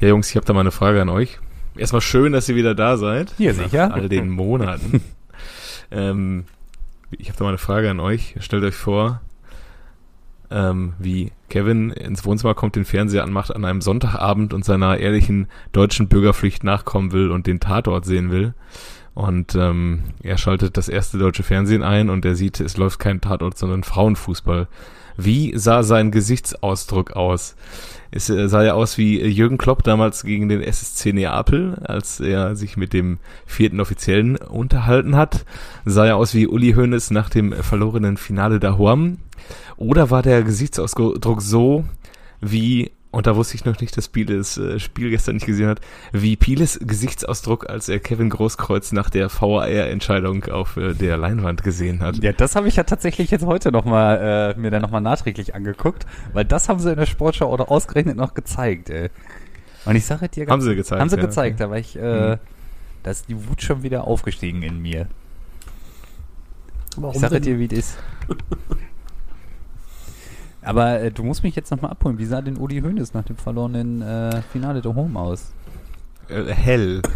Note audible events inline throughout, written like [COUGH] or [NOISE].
Ja, Jungs, ich habe da mal eine Frage an euch. Erstmal schön, dass ihr wieder da seid. Ja, sicher. Nach all den Monaten. [LAUGHS] ähm, ich habe da mal eine Frage an euch. Stellt euch vor, ähm, wie Kevin ins Wohnzimmer kommt, den Fernseher anmacht an einem Sonntagabend und seiner ehrlichen deutschen Bürgerpflicht nachkommen will und den Tatort sehen will. Und ähm, er schaltet das erste deutsche Fernsehen ein und er sieht, es läuft kein Tatort, sondern Frauenfußball. Wie sah sein Gesichtsausdruck aus? Es äh, sah ja aus wie Jürgen Klopp damals gegen den SSC Neapel, als er sich mit dem vierten Offiziellen unterhalten hat. Sah ja aus wie Uli Hoeneß nach dem verlorenen Finale da Huam. Oder war der Gesichtsausdruck so wie und da wusste ich noch nicht, dass Piele das äh, Spiel gestern nicht gesehen hat, wie Pieles Gesichtsausdruck, als er Kevin Großkreuz nach der VAR-Entscheidung auf äh, der Leinwand gesehen hat. Ja, das habe ich ja tatsächlich jetzt heute noch mal, äh, mir dann nochmal nachträglich angeguckt, weil das haben sie in der Sportschau oder ausgerechnet noch gezeigt, ey. Und ich sage dir Haben sie gezeigt. Haben sie ja, gezeigt, okay. da war ich, äh, Mhm. da ist die Wut schon wieder aufgestiegen in mir. Warum ich sage dir, wie das ist. [LAUGHS] Aber äh, du musst mich jetzt nochmal abholen. Wie sah denn Uli Hoeneß nach dem verlorenen äh, Finale der Home aus? Äh, hell. [LAUGHS]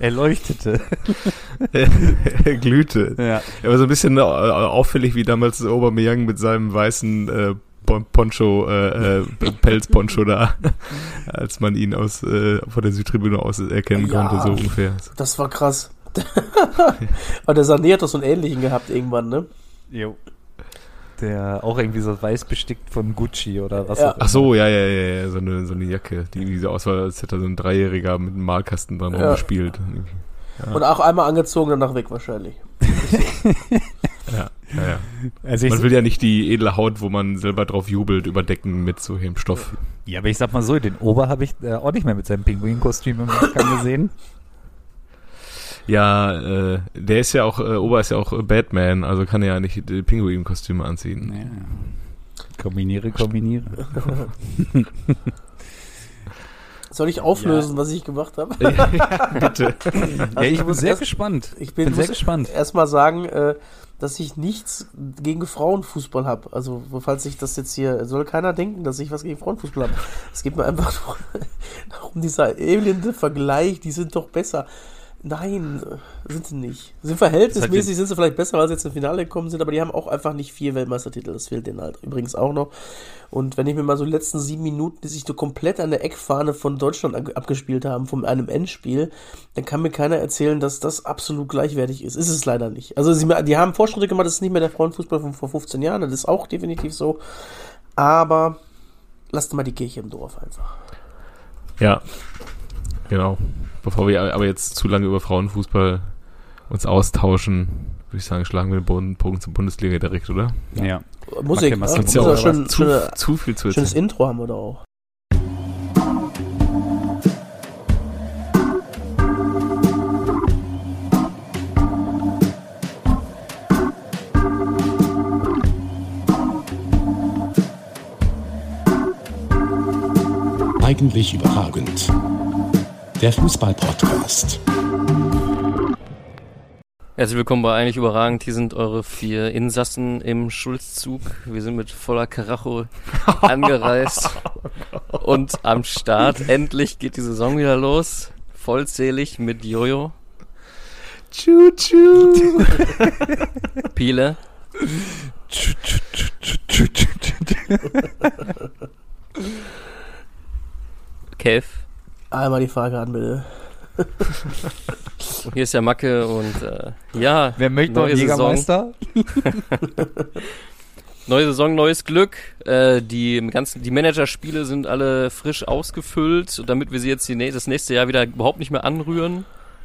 Er leuchtete. [LAUGHS] er glühte. Ja. Er war so ein bisschen äh, auffällig wie damals Aubameyang mit seinem weißen äh, Pon- Poncho, äh, äh, Pelzponcho da, [LAUGHS] als man ihn aus äh, von der Südtribüne aus erkennen Ja. konnte, so ungefähr. Das war krass. Aber der Sané hat doch so einen ähnlichen gehabt irgendwann, ne? Jo. Der auch irgendwie so weiß bestickt von Gucci oder was Ja. auch Ach so, ja, ja, ja, ja, so eine, so eine Jacke, die irgendwie so aussah, als hätte da so ein Dreijähriger mit einem Malkasten dran Ja. rumgespielt. Ja. Und auch einmal angezogen, danach weg wahrscheinlich. [LAUGHS] Ja, ja, ja. Also Man will ja nicht die edle Haut, wo man selber drauf jubelt, überdecken mit so einem Stoff. ja, aber ich sag mal so, den Ober habe ich äh, auch nicht mehr mit seinem Pinguinkostüm im Nachgang gesehen. Ja, äh, der ist ja auch, äh, Ober ist ja auch Batman, also kann er ja nicht die Pinguin-Kostüme anziehen. Ja. Kombiniere, kombiniere. [LAUGHS] Soll ich auflösen, was ich gemacht habe? [LAUGHS] Bitte. Ja, ich bin muss sehr erst- gespannt. Ich bin, bin sehr gespannt. Erstmal sagen, äh, dass ich nichts gegen Frauenfußball habe. Also, falls ich das jetzt hier, soll keiner denken, dass ich was gegen Frauenfußball habe. Es geht mir einfach nur [LAUGHS] darum, dieser elende Vergleich, die sind doch besser. Nein, sind sie nicht. Sind verhältnismäßig, sind sie vielleicht besser, weil sie jetzt im Finale gekommen sind, aber die haben auch einfach nicht vier Weltmeistertitel. Das fehlt denen halt übrigens auch noch. Und wenn ich mir mal so die letzten sieben Minuten, die sich so komplett an der Eckfahne von Deutschland ab- abgespielt haben, von einem Endspiel, dann kann mir keiner erzählen, dass das absolut gleichwertig ist. Ist es leider nicht. Also sie, die haben Fortschritte gemacht, das ist nicht mehr der Frauenfußball von vor 15 Jahren, das ist auch definitiv so. Aber lasst mal die Kirche im Dorf einfach. Ja, genau. Bevor wir aber jetzt zu lange über Frauenfußball uns austauschen, würde ich sagen, schlagen wir den Boden- Bogen zur Bundesliga direkt, oder? Ja. Musik, ja so muss ja ja auch schön, zu, schöne, zu viel zu schönes erzählen. Intro haben wir da auch. Eigentlich überragend. Der Fußball-Podcast. Herzlich willkommen bei Eigentlich Überragend. Hier sind eure vier Insassen im Schulzzug. Wir sind mit voller Karacho [LAUGHS] angereist und am Start. Endlich geht die Saison wieder los. Vollzählig mit Jojo, Tschu, tschu. Piele, Einmal die Frage an, bitte. [LAUGHS] Hier ist der Macke und äh, ja, Wer möchte noch neue Saison. Jägermeister? [LAUGHS] Neue Saison, neues Glück. Äh, die ganzen, die Managerspiele sind alle frisch ausgefüllt, damit wir sie jetzt die, das nächste Jahr wieder überhaupt nicht mehr anrühren.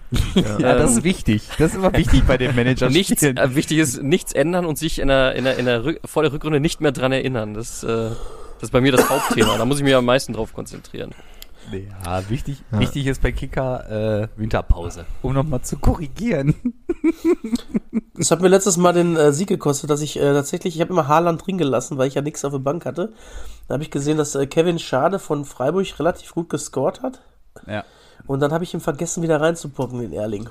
[LAUGHS] Ja, das ist wichtig. Das ist immer wichtig bei den Managern. Nichts, äh, wichtig ist, nichts ändern und sich in der, in der, in der Rück, vor der Rückrunde nicht mehr dran erinnern. Das, äh, das ist bei mir das Hauptthema. Da muss ich mich am meisten drauf konzentrieren. Ja, wichtig, wichtig ist bei Kicker äh, Winterpause. Um nochmal zu korrigieren. Das hat mir letztes Mal den äh, Sieg gekostet, dass ich äh, tatsächlich, ich habe immer Haaland drin gelassen, weil ich ja nichts auf der Bank hatte. Da habe ich gesehen, dass äh, Kevin Schade von Freiburg relativ gut gescored hat. Ja. Und dann habe ich ihn vergessen, wieder reinzupocken, den Erling.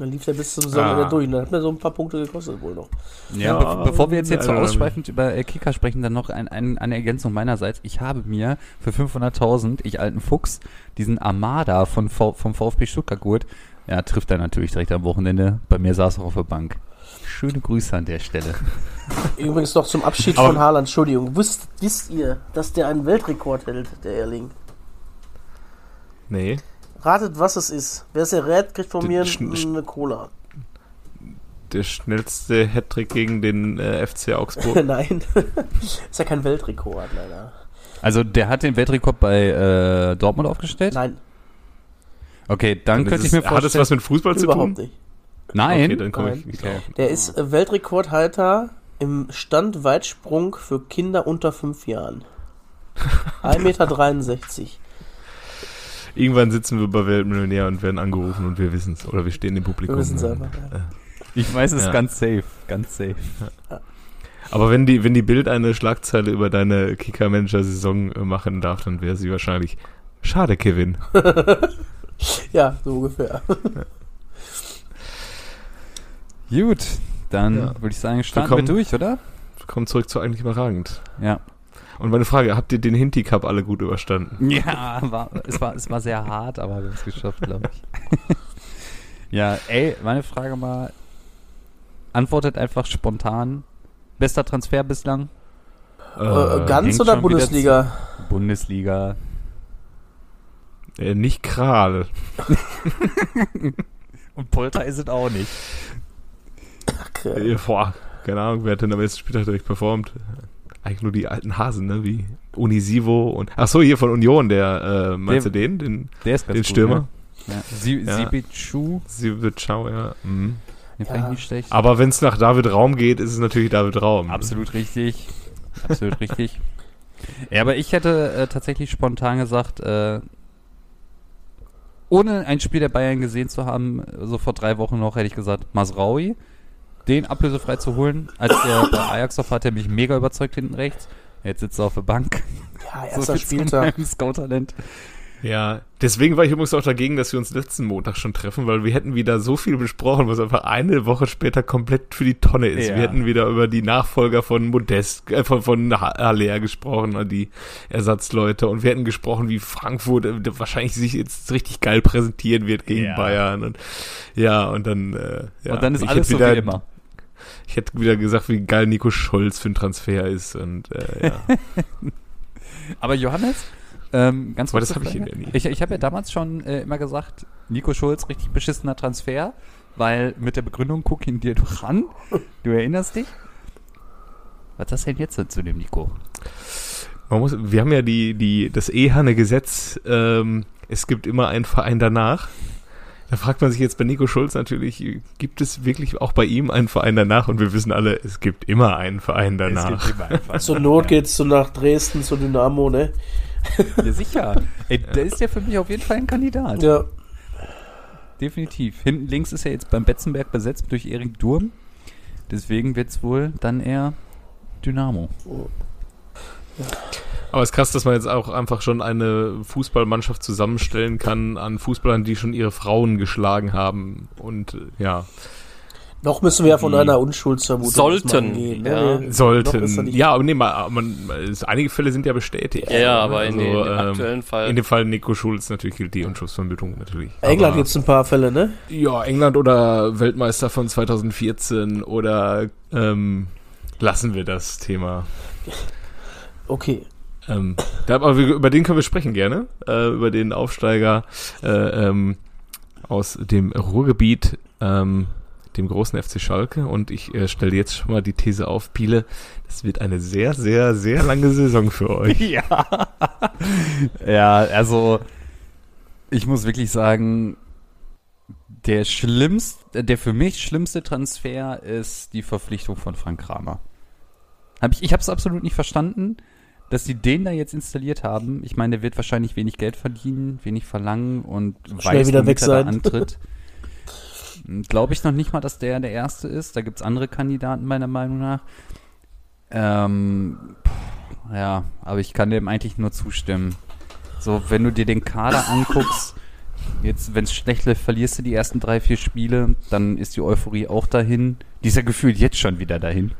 Dann lief der bis zum Saisonende Ah. durch. Und dann hat mir so ein paar Punkte gekostet wohl noch. Ja, Ja, be bevor wir jetzt hier so leider ausschweifend über äh, Kicker sprechen, dann noch ein, ein, eine Ergänzung meinerseits. Ich habe mir für 500.000, ich alten Fuchs, diesen Armada von v vom VfB Stuttgart geholt. Ja, trifft er natürlich direkt am Wochenende. Bei mir saß er auf der Bank. Schöne Grüße an der Stelle. [LAUGHS] Übrigens noch zum Abschied Aber- von Haaland. Entschuldigung. Wisst, wisst ihr, dass der einen Weltrekord hält, der Erling? Nee. Ratet, was es ist. Wer es errät, kriegt von mir eine Cola. Der schnellste Hattrick gegen den äh, FC Augsburg. [LAUGHS] Nein. [LAUGHS] ist ja kein Weltrekord, leider. Also der hat den Weltrekord bei äh, Dortmund aufgestellt? Nein, Okay, dann könnte ich mir Hat das vorstellen. was mit Fußball zu überhaupt tun? nicht. Nein. Okay, dann komme ich nicht Okay. drauf. Der ist Weltrekordhalter im Standweitsprung für Kinder unter 5 Jahren. [LAUGHS] 1,63 Meter. Irgendwann sitzen wir bei Weltmillionär und werden angerufen und wir wissen es. Oder wir stehen im Publikum. Wir wissen's und, einfach, ja. äh, Ich weiß es Ja. ganz safe, ganz safe. Aber wenn die, wenn die Bild eine Schlagzeile über deine Kicker-Manager-Saison äh, machen darf, dann wäre sie wahrscheinlich Schade, Kevin. [LAUGHS] Ja, so ungefähr. Gut, dann Ja. würde ich sagen, starten wir Willkommen. durch, oder? Kommen zurück zu eigentlich überragend. Ja. Und meine Frage, habt ihr den Hinti Cup alle gut überstanden? Ja, war, es, war, es war sehr hart, aber wir haben es geschafft, glaube ich. [LAUGHS] ja, ey, meine Frage mal, antwortet einfach spontan. Bester Transfer bislang? Äh, ganz hängt oder Bundesliga? Bundesliga. Äh, nicht Kral. [LAUGHS] Und Polter ist es auch nicht. Äh, boah, keine Ahnung, wer hat denn am letzten Spieltag direkt performt? Eigentlich nur die alten Hasen, ne? Wie Unisivo und. Ach so, hier von Union, der, äh, meinst Der- du den? Den, Der ist ganz den gut, Stürmer? Ne? Ja. Sibichu, Sivitschau, ja. Mhm. den Ja. fand ich nicht schlecht. Aber wenn es nach David Raum geht, ist es natürlich David Raum. Absolut richtig. [LAUGHS] Absolut richtig. Ja, aber ich hätte äh, tatsächlich spontan gesagt, äh, ohne ein Spiel der Bayern gesehen zu haben, so vor drei Wochen noch, hätte ich gesagt, Masraui, den ablösefrei zu holen. Als er bei Ajax auf hat er mich mega überzeugt hinten rechts. Jetzt sitzt er auf der Bank. Ja, [LAUGHS] So erster zu Spieltag. meinem Scout-Talent. Ja, deswegen war ich übrigens auch dagegen, dass wir uns letzten Montag schon treffen, weil wir hätten wieder so viel besprochen, was einfach eine Woche später komplett für die Tonne ist. Ja. Wir hätten wieder über die Nachfolger von Modest, äh, von, von Ha- Haller gesprochen, die Ersatzleute. Und wir hätten gesprochen, wie Frankfurt äh, wahrscheinlich sich jetzt richtig geil präsentieren wird gegen Ja. Bayern. Und ja, und dann, äh, ja. Und dann ist Ich alles so wieder, wie immer. Ich hätte wieder gesagt, wie geil Nico Scholz für ein Transfer ist. Und äh, ja. [LAUGHS] Aber Johannes, ähm, ganz Aber kurze das hab ich nie. Ich, ich habe ja damals schon äh, immer gesagt, Nico Schulz, richtig beschissener Transfer, weil mit der Begründung, guck ihn dir doch an, du erinnerst dich. Was ist denn jetzt denn zu dem Nico? Man muss, wir haben ja die, die, das Ehanne-Gesetz, ähm, es gibt immer einen Verein danach. Da fragt man sich jetzt bei Nico Schulz natürlich, gibt es wirklich auch bei ihm einen Verein danach? Und wir wissen alle, es gibt immer einen Verein danach. immer einfach. Zur Not geht's so nach Dresden, zu Dynamo, ne? [LAUGHS] Ja, sicher. Ey, der ist ja für mich auf jeden Fall ein Kandidat. Ja. Definitiv. Hinten links ist er jetzt beim Betzenberg besetzt durch Erik Durm. Deswegen wird es wohl dann eher Dynamo. Aber es ist krass, dass man jetzt auch einfach schon eine Fußballmannschaft zusammenstellen kann an Fußballern, die schon ihre Frauen geschlagen haben. Und äh, ja, Noch müssen wir ja von einer Unschuldsvermutung Sollten, ausgehen, ja. Ne? Sollten. Ja, aber nee, mal, man, es, einige Fälle sind ja bestätigt. Ja, ja, aber in, Also, den, im ähm, aktuellen Fall. In dem Fall Nico Schulz natürlich gilt die Unschuldsvermutung natürlich. England Aber- gibt's ein paar Fälle, ne? Ja, England oder Weltmeister von 2014 oder ähm, lassen wir das Thema. Okay. Ähm, da, aber wir, über den können wir sprechen gerne. Äh, über den Aufsteiger äh, ähm, aus dem Ruhrgebiet, ähm, dem großen FC Schalke. Und ich äh, stelle jetzt schon mal die These auf, Piele, das wird eine sehr, sehr, sehr lange Saison für [LAUGHS] euch. Ja. ja, also ich muss wirklich sagen, der schlimmste, der für mich schlimmste Transfer ist die Verpflichtung von Frank Kramer. Hab ich ich habe es absolut nicht verstanden, dass sie den da jetzt installiert haben. Ich meine, der wird wahrscheinlich wenig Geld verdienen, wenig verlangen und Schnell wieder womit weg er da sein. antritt. [LAUGHS] Glaube ich noch nicht mal, dass der der Erste ist. Da gibt's andere Kandidaten meiner Meinung nach. Ähm, pff, ja, aber ich kann dem eigentlich nur zustimmen. So, wenn du dir den Kader anguckst, Jetzt, wenn es schlecht läuft, verlierst du die ersten drei, vier Spiele, dann ist die Euphorie auch dahin. Die ist ja gefühlt jetzt schon wieder dahin.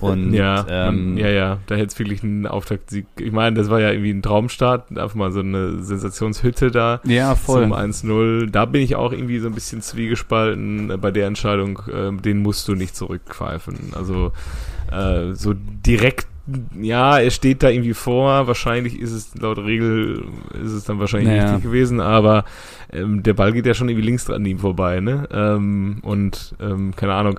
Und Ja, ähm, ja, ja, da hätte es wirklich einen Auftaktsieg. Ich meine, das war ja irgendwie ein Traumstart, einfach mal so eine Sensationshütte da ja, voll. zum 1-0. Da bin ich auch irgendwie so ein bisschen zwiegespalten äh, bei der Entscheidung, äh, den musst du nicht zurückpfeifen. Also äh, so direkt, ja, er steht da irgendwie vor, wahrscheinlich ist es laut Regel, ist es dann wahrscheinlich Naja. richtig gewesen, aber ähm, der Ball geht ja schon irgendwie links an ihm vorbei, ne? Ähm, und ähm, keine Ahnung.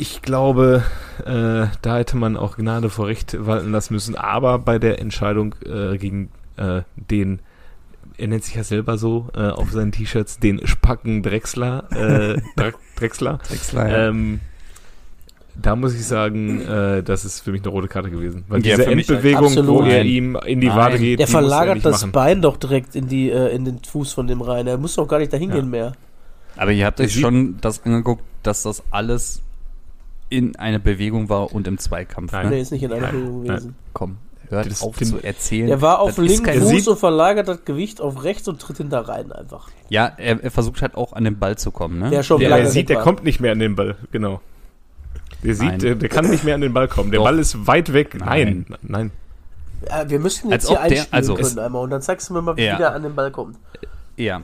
Ich glaube, äh, da hätte man auch Gnade vor Recht walten lassen müssen. Aber bei der Entscheidung äh, gegen äh, den, er nennt sich ja selber so äh, auf seinen T-Shirts, den Spacken Drechsler, äh, [LAUGHS] Dre- Drechsler, Drechsler, ja. ähm, da muss ich sagen, äh, das ist für mich eine rote Karte gewesen. Weil Ja, diese Endbewegung, wo er ihm in die Nein. Wade geht, Der er verlagert nicht das machen. Bein doch direkt in, die, äh, in den Fuß von dem rein. Er muss doch gar nicht dahin Ja. gehen mehr. Aber ihr habt euch schon das angeguckt, dass das alles in einer Bewegung war und im Zweikampf. Nein. Ne? Nee, ist nicht in einer Nein, Bewegung nein. gewesen. Komm, hört Das- auf zu erzählen. Er war auf ist linken Fuß und verlagert das Gewicht auf rechts und tritt hinter rein einfach. Ja, er, er versucht halt auch an den Ball zu kommen, ne? Der schon Der, der sieht, der war. kommt nicht mehr an den Ball, genau. Der sieht, Nein. der, der kann nicht mehr an den Ball kommen. Der Doch. Ball ist weit weg. Nein, Nein. nein. Äh, wir müssten Als jetzt hier ob der- einspielen also können einmal und dann zeigst du mir mal, wie Ja. der an den Ball kommt. Ja.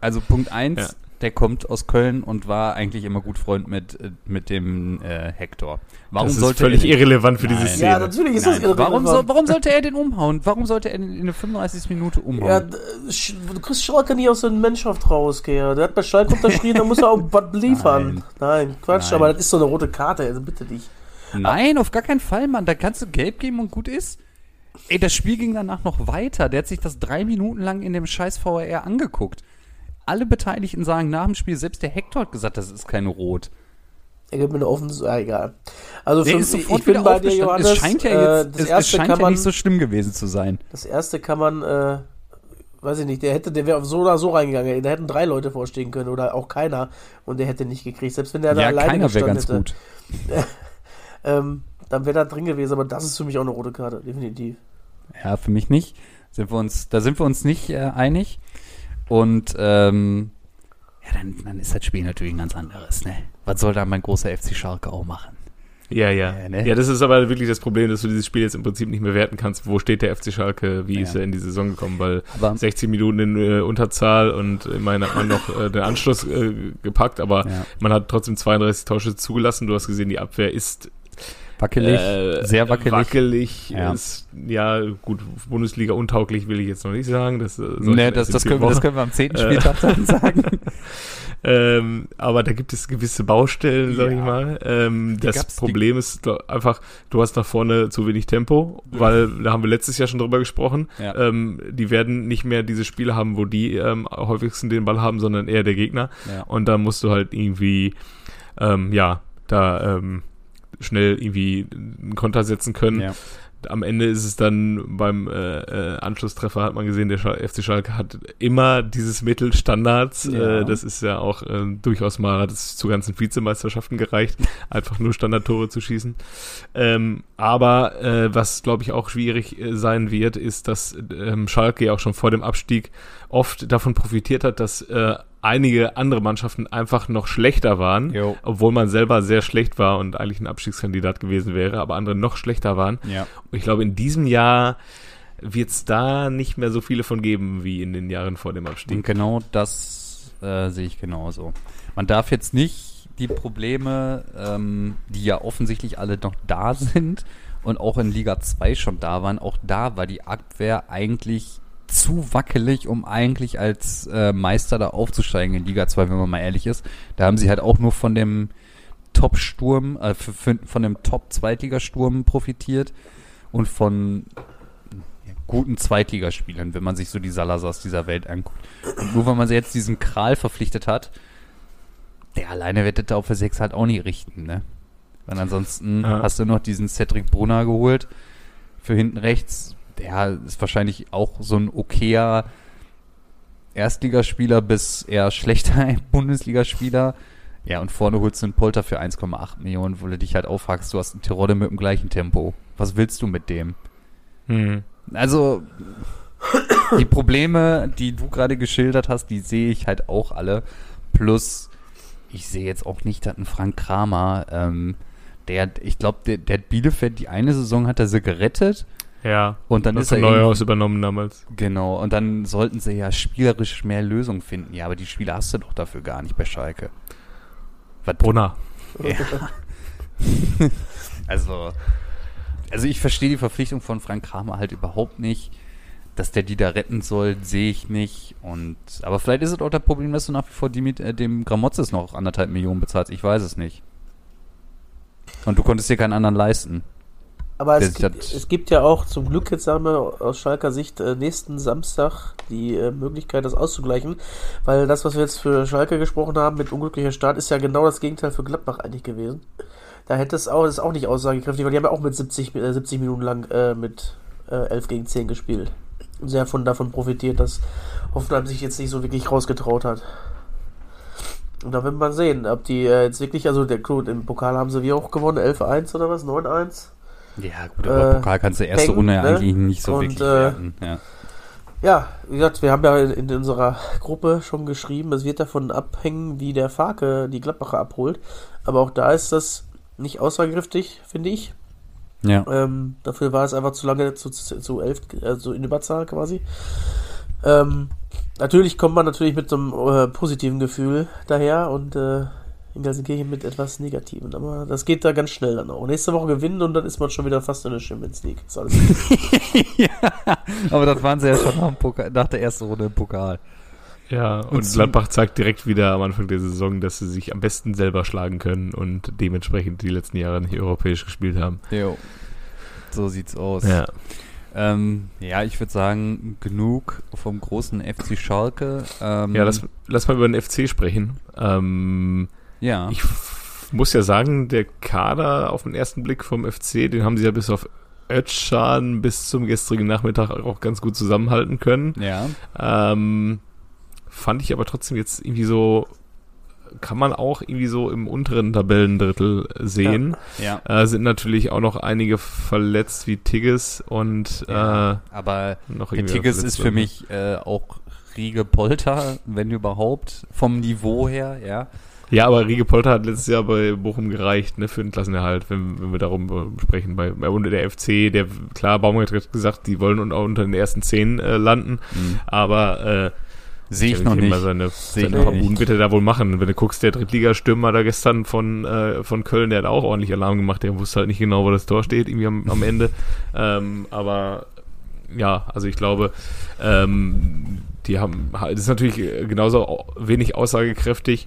Also Punkt eins, Ja. Der kommt aus Köln und war eigentlich immer gut Freund mit, äh, mit dem äh, Hector. Warum das ist sollte völlig er den, irrelevant für diese Nein. Szene. Ja, natürlich ist das Nein, irrelevant. warum, soll, warum sollte er den umhauen? Warum sollte er in, in der 35. Minute umhauen? Ja, du kriegst Schalke nie aus der Mannschaft raus, Gerd. Der hat bei Schalke unterschrieben, da muss er auch [LAUGHS] was liefern. Nein, Quatsch, Nein. aber das ist so eine rote Karte, also bitte dich. Nein, auf gar keinen Fall, Mann. Da kannst du gelb geben und gut ist. Ey, das Spiel ging danach noch weiter. Der hat sich das drei Minuten lang in dem scheiß VAR angeguckt. Alle Beteiligten sagen nach dem Spiel, selbst der Hector hat gesagt, das ist kein Rot. Er gibt mir eine offene, ah, egal. Also Der für, ist sofort ich bin bei dir. Johannes. es scheint ja äh, jetzt, das es, es erste scheint kann ja man, nicht so schlimm gewesen zu sein. das erste kann man, äh, weiß ich nicht, der hätte, der wäre so oder so reingegangen. Da hätten drei Leute vorstehen können oder auch keiner und der hätte nicht gekriegt. Selbst wenn der da Ja, alleine keiner wäre gestanden ganz hätte, gut. [LAUGHS] Ähm, dann wäre da drin gewesen. Aber das ist für mich auch eine rote Karte, definitiv. Ja, für mich nicht. Sind wir uns, da sind wir uns nicht äh, einig. Und ähm, ja, dann, dann ist das Spiel natürlich ein ganz anderes, ne? Was soll da mein großer FC Schalke auch machen? Ja, ja. Ja, ne? Ja, das ist aber wirklich das Problem, dass du dieses Spiel jetzt im Prinzip nicht mehr werten kannst. Wo steht der FC Schalke? Wie Ja. ist er in die Saison gekommen? Weil Aber 60 Minuten in äh, Unterzahl und immerhin hat man noch äh, den Anschluss äh, gepackt, aber ja, man hat trotzdem 32 Torschüsse zugelassen. Du hast gesehen, die Abwehr ist wackelig, äh, sehr wackelig. Wackelig Ja. ist, ja, gut, Bundesliga untauglich will ich jetzt noch nicht sagen. Das, äh, Ne, erst das, das, können, wir- das können wir am 10. Äh. Spieltag dann [LAUGHS] sagen. Ähm, aber da gibt es gewisse Baustellen, sag Ja. ich mal. Ähm, das gab's- die- Problem ist einfach, du hast nach vorne zu wenig Tempo, weil da haben wir letztes Jahr schon drüber gesprochen. Ja. Ähm, die werden nicht mehr diese Spiele haben, wo die ähm, häufigsten den Ball haben, sondern eher der Gegner. Ja. Und da musst du halt irgendwie, ähm, ja, da ähm, schnell irgendwie einen Konter setzen können. Ja. Am Ende ist es dann beim äh, äh, Anschlusstreffer, hat man gesehen, der FC Schalke hat immer dieses Mittel Standards. Ja. Äh, das ist ja auch äh, durchaus mal, hat es zu ganzen Vizemeisterschaften gereicht, [LAUGHS] einfach nur Standardtore zu schießen. Ähm, aber äh, was, glaube ich, auch schwierig äh, sein wird, ist, dass ähm, Schalke ja auch schon vor dem Abstieg oft davon profitiert hat, dass äh, einige andere Mannschaften einfach noch schlechter waren, Jo. obwohl man selber sehr schlecht war und eigentlich ein Abstiegskandidat gewesen wäre, aber andere noch schlechter waren. Ja. Und ich glaube, in diesem Jahr wird es da nicht mehr so viele von geben wie in den Jahren vor dem Und Abstieg. genau das äh, sehe ich genauso. Man darf jetzt nicht die Probleme, ähm, die ja offensichtlich alle noch da [LAUGHS] sind und auch in Liga 2 schon da waren, auch da war die Abwehr eigentlich zu wackelig, um eigentlich als äh, Meister da aufzusteigen in Liga 2, wenn man mal ehrlich ist. Da haben sie halt auch nur von dem Top-Sturm, äh, von dem Top-Zweitligasturm profitiert und von guten Zweitligaspielern, wenn man sich so die Salazars dieser Welt anguckt. Und nur weil man sie jetzt diesen Kral verpflichtet hat, der alleine wird das da auf der 6 halt auch nicht richten, ne? Weil ansonsten Ja. hast du noch diesen Cedric Brunner geholt für hinten rechts. Der ist wahrscheinlich auch so ein okayer Erstligaspieler bis eher schlechter [LAUGHS] Bundesligaspieler. Ja, und vorne holst du einen Polter für 1,8 Millionen, wo du dich halt aufhakst, du hast einen Terodde mit dem gleichen Tempo. Was willst du mit dem? Hm. Also, die Probleme, die du gerade geschildert hast, die sehe ich halt auch alle. Plus, ich sehe jetzt auch nicht, dass ein Frank Kramer, ähm, der, ich glaube, der, der hat Bielefeld, die eine Saison hat er sie gerettet. Ja. Und dann hat ist er Neuhaus übernommen damals. Genau, und dann sollten sie ja spielerisch mehr Lösungen finden. Ja, aber die Spieler hast du doch dafür gar nicht bei Schalke. Was? Brunner. Ja. [LAUGHS] also, also ich verstehe die Verpflichtung von Frank Kramer halt überhaupt nicht. Dass der die da retten soll, sehe ich nicht. Und aber vielleicht ist es auch das Problem, dass du nach wie vor die mit äh, dem Gramotzes noch anderthalb Millionen bezahlst. Ich weiß es nicht. Und du konntest dir keinen anderen leisten. Aber es gibt, es gibt ja auch zum Glück jetzt sagen wir aus Schalker Sicht äh, nächsten Samstag die äh, Möglichkeit, das auszugleichen, weil das, was wir jetzt für Schalke gesprochen haben mit unglücklicher Start, ist ja genau das Gegenteil für Gladbach eigentlich gewesen. Da hätte es auch, das ist auch nicht aussagekräftig, weil die haben ja auch mit 70, äh, 70 Minuten lang äh, mit äh, 11 gegen 10 gespielt. Und sehr von davon profitiert, dass Hoffenheim sich jetzt nicht so wirklich rausgetraut hat. Und da wird man sehen, ob die äh, jetzt wirklich, also der gut, im Pokal haben sie wie auch gewonnen, 11-1 oder was, 9-1? Ja, gut, aber Äh, Pokal kannst du erste Runde ne? eigentlich nicht so Und, wirklich äh, werten. Ja. Ja, wie gesagt, wir haben ja in, in unserer Gruppe schon geschrieben, es wird davon abhängen, wie der Farke die Gladbacher abholt. Aber auch da ist das nicht aussagekräftig, finde ich. ja. Ähm, dafür war es einfach zu lange zu, zu, zu elf, also in Überzahl quasi. Ähm, natürlich kommt man natürlich mit so einem äh, positiven Gefühl daher und äh, in Gelsenkirchen mit etwas Negativen. Aber das geht da ganz schnell dann auch. Nächste Woche gewinnen und dann ist man schon wieder fast in der Champions League. Ist alles [LAUGHS] ja. Aber das waren sie ja schon nach, dem Pokal, nach der ersten Runde im Pokal. Ja, und so- Gladbach zeigt direkt wieder am Anfang der Saison, dass sie sich am besten selber schlagen können und dementsprechend die letzten Jahre nicht europäisch gespielt haben. Jo. So sieht's aus. Ja. Ähm, ja, ich würde sagen, genug vom großen FC Schalke. Ähm, Ja, lass, lass mal über den FC sprechen. Ähm, ja. ich muss ja sagen, der Kader auf den ersten Blick vom FC, den haben sie ja bis auf Özcan bis zum gestrigen Nachmittag auch ganz gut zusammenhalten können. ja. Ähm, fand ich aber trotzdem jetzt irgendwie so, kann man auch irgendwie so im unteren Tabellendrittel sehen. Ja. Äh, sind natürlich auch noch einige verletzt wie Tigges und ja. äh, Aber noch der Tigges ist für mich äh, auch Riege Polter, wenn überhaupt, vom Niveau her, ja. Ja, aber Riege Polter hat letztes Jahr bei Bochum gereicht, ne, für den Klassenerhalt, wenn, wenn wir darum äh, sprechen. Bei, bei unter der FC, der, klar, Baumgart hat gesagt, die wollen unter den ersten zehn äh, landen, aber äh, Sehe ich ja noch nicht. Seine, Sehe ich seine wird er da wohl machen. Wenn du guckst, der Drittligastürmer da gestern von, äh, von Köln, der hat auch ordentlich Alarm gemacht. Der wusste halt nicht genau, wo das Tor steht, irgendwie am, am Ende. [LAUGHS] ähm, aber ja, also ich glaube, ähm, die haben, das ist natürlich genauso au- wenig aussagekräftig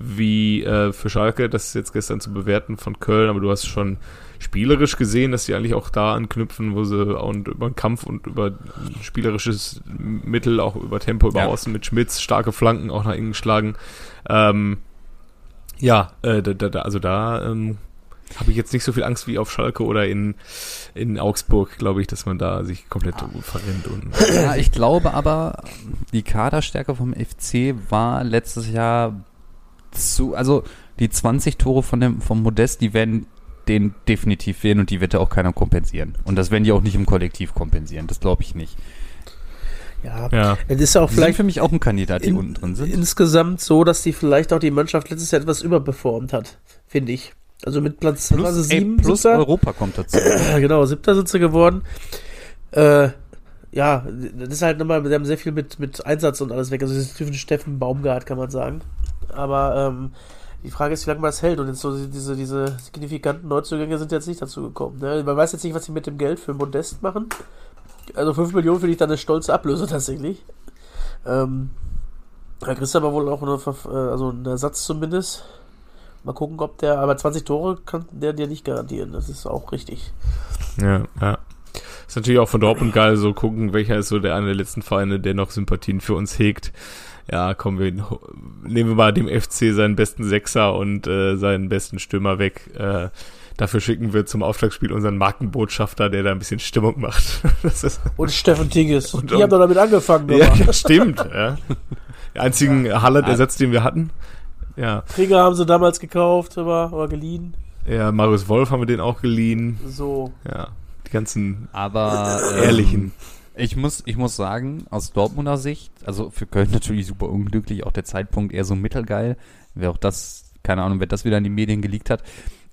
wie äh, für Schalke, das jetzt gestern zu bewerten von Köln, aber du hast schon spielerisch gesehen, dass sie eigentlich auch da anknüpfen, wo sie und über den Kampf und über spielerisches Mittel, auch über Tempo, über Ja. Außen mit Schmitz, starke Flanken auch nach innen geschlagen. Ähm, ja, äh, da, da, da, also da ähm, habe ich jetzt nicht so viel Angst wie auf Schalke oder in, in Augsburg, glaube ich, dass man da sich komplett verrennt. Und, Ja, ich glaube aber, die Kaderstärke vom FC war letztes Jahr zu, also die 20 Tore von dem, vom Modest, die werden den definitiv fehlen und die wird ja auch keiner kompensieren. Und das werden die auch nicht im Kollektiv kompensieren, das glaube ich nicht. Ja, ja, es ist ja auch Die sind vielleicht für mich auch ein Kandidat, die in- unten drin sind. insgesamt so, dass die vielleicht auch die Mannschaft letztes Jahr etwas überperformt hat, finde ich. Also mit Platz was war sie, ey, sieben, plus siebter? Europa kommt dazu. [CLEARS THROAT] Ja, genau, siebter sind sie geworden. Äh, ja, das ist halt nochmal, wir haben sehr viel mit, mit Einsatz und alles weg. Also das ist typisch Steffen Baumgart, kann man sagen. Aber ähm, die Frage ist, wie lange man das hält. Und jetzt so diese, diese signifikanten Neuzugänge sind jetzt nicht dazu gekommen. Ne? Man weiß jetzt nicht, was sie mit dem Geld für Modest machen. Also 5 Millionen finde ich dann eine stolze Ablöse tatsächlich. Ähm, da kriegst du aber wohl auch eine, äh, also einen Ersatz zumindest. Mal gucken, ob der, aber 20 Tore kann der dir nicht garantieren. Das ist auch richtig. ja, ja. Ist natürlich auch von Dortmund geil, so gucken, welcher ist so der einer der letzten Vereine, der noch Sympathien für uns hegt. Ja, kommen wir, nehmen wir mal dem FC seinen besten Sechser und äh, seinen besten Stürmer weg. Äh, dafür schicken wir zum Aufschlagspiel unseren Markenbotschafter, der da ein bisschen Stimmung macht. [LAUGHS] Das ist, Und Steffen Tigges. Und- die haben doch damit angefangen. ja, Ja. [LAUGHS] stimmt. Ja. Der einzigen Haaland-Ersatz, den wir hatten. Ja, Krieger haben sie damals gekauft, aber, aber geliehen. ja, Marius Wolf haben wir den auch geliehen. So. Ja, die ganzen Aber ähm, ehrlichen. Ich muss, ich muss sagen, aus Dortmunder Sicht, also für Köln [LAUGHS] natürlich super unglücklich, auch der Zeitpunkt eher so mittelgeil. Wer auch das, keine Ahnung, wer das wieder in die Medien geleakt hat.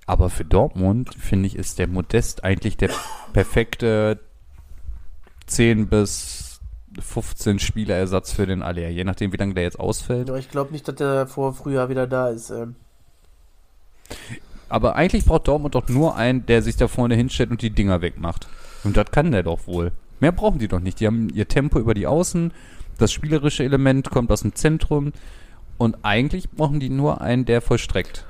Aber für Dortmund, finde ich, ist der Modest eigentlich der perfekte 10 bis 15 Spielerersatz für den Aller, je nachdem, wie lange der jetzt ausfällt. Ja, ich glaube nicht, dass der vor Frühjahr wieder da ist. Ähm. Aber eigentlich braucht Dortmund doch nur einen, der sich da vorne hinstellt und die Dinger wegmacht. Und das kann der doch wohl. Mehr brauchen die doch nicht. Die haben ihr Tempo über die Außen, das spielerische Element kommt aus dem Zentrum und eigentlich brauchen die nur einen, der vollstreckt.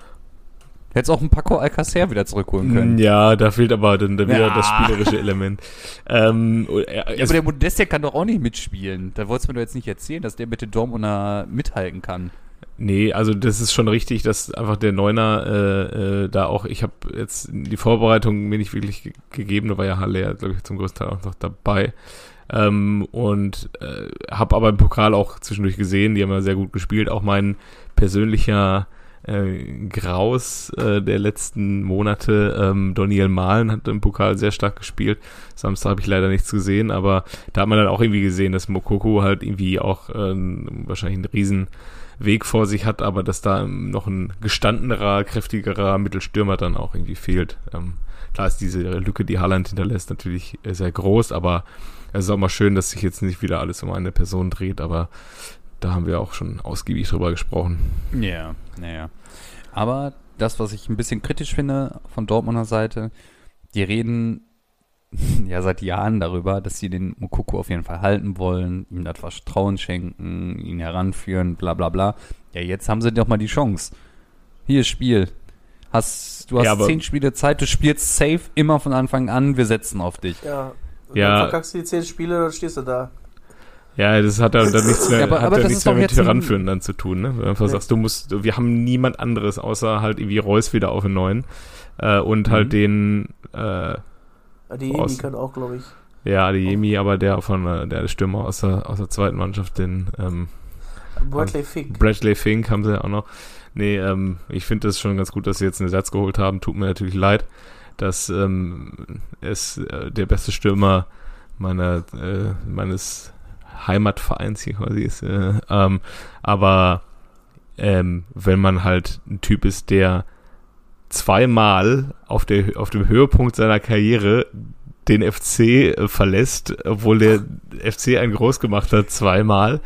Hättest auch ein Paco Alcacer wieder zurückholen können. Ja, da fehlt aber dann wieder Ja. das spielerische Element. [LAUGHS] ähm, äh, Ja, aber der Modest, der kann doch auch nicht mitspielen. Da wolltest du mir doch jetzt nicht erzählen, dass der mit den Dortmunder mithalten kann. Nee, also das ist schon richtig, dass einfach der Neuner äh, äh, da auch, ich habe jetzt die Vorbereitung mir nicht wirklich ge gegeben, da war ja Halle ja, glaube ich, zum größten Teil auch noch dabei. Ähm, und äh, habe aber im Pokal auch zwischendurch gesehen, die haben ja sehr gut gespielt. Auch mein persönlicher äh, Graus äh, der letzten Monate, ähm, Daniel Mahlen hat im Pokal sehr stark gespielt. Samstag habe ich leider nichts gesehen, aber da hat man dann auch irgendwie gesehen, dass Mokoko halt irgendwie auch ähm, wahrscheinlich einen riesen Weg vor sich hat, aber dass da noch ein gestandenerer, kräftigerer Mittelstürmer dann auch irgendwie fehlt. Ähm, klar ist diese Lücke, die Haaland hinterlässt, natürlich sehr groß, aber es ist auch mal schön, dass sich jetzt nicht wieder alles um eine Person dreht, aber da haben wir auch schon ausgiebig drüber gesprochen. Ja, naja. Aber das, was ich ein bisschen kritisch finde von Dortmunder Seite, die reden [LAUGHS] ja seit Jahren darüber, dass sie den Mukoko auf jeden Fall halten wollen, ihm das Vertrauen schenken, ihn heranführen, bla bla bla. Ja, jetzt haben sie doch mal die Chance. Hier, Spiel. Hast, du hast Ja, zehn Spiele Zeit, du spielst safe immer von Anfang an, wir setzen auf dich. Ja. Und Ja. Dann verkackst du die zehn Spiele, dann stehst du da. Ja, das hat ja dann nichts mehr, [LAUGHS] Ja, aber- hat aber ja das nichts ist mehr mit Heranführen dann zu tun, ne? Wenn du einfach Nee. sagst, du musst, wir haben niemand anderes, außer halt irgendwie Reus wieder auf den neuen, äh, und halt Mhm. den, äh, Die Aus- Emi kann auch, glaube ich. ja, die Jemi, aber der von, der Stürmer aus der, aus der zweiten Mannschaft, den, ähm, Bradley Fink. Bradley Fink haben sie ja auch noch. Nee, ähm, ich finde das schon ganz gut, dass sie jetzt einen Ersatz geholt haben. Tut mir natürlich leid, dass ähm, es äh, der beste Stürmer meiner, äh, meines Heimatvereins hier quasi ist. Äh, ähm, aber ähm, wenn man halt ein Typ ist, der zweimal auf, der, auf dem Höhepunkt seiner Karriere den FC äh, verlässt, obwohl der FC einen groß gemacht hat, zweimal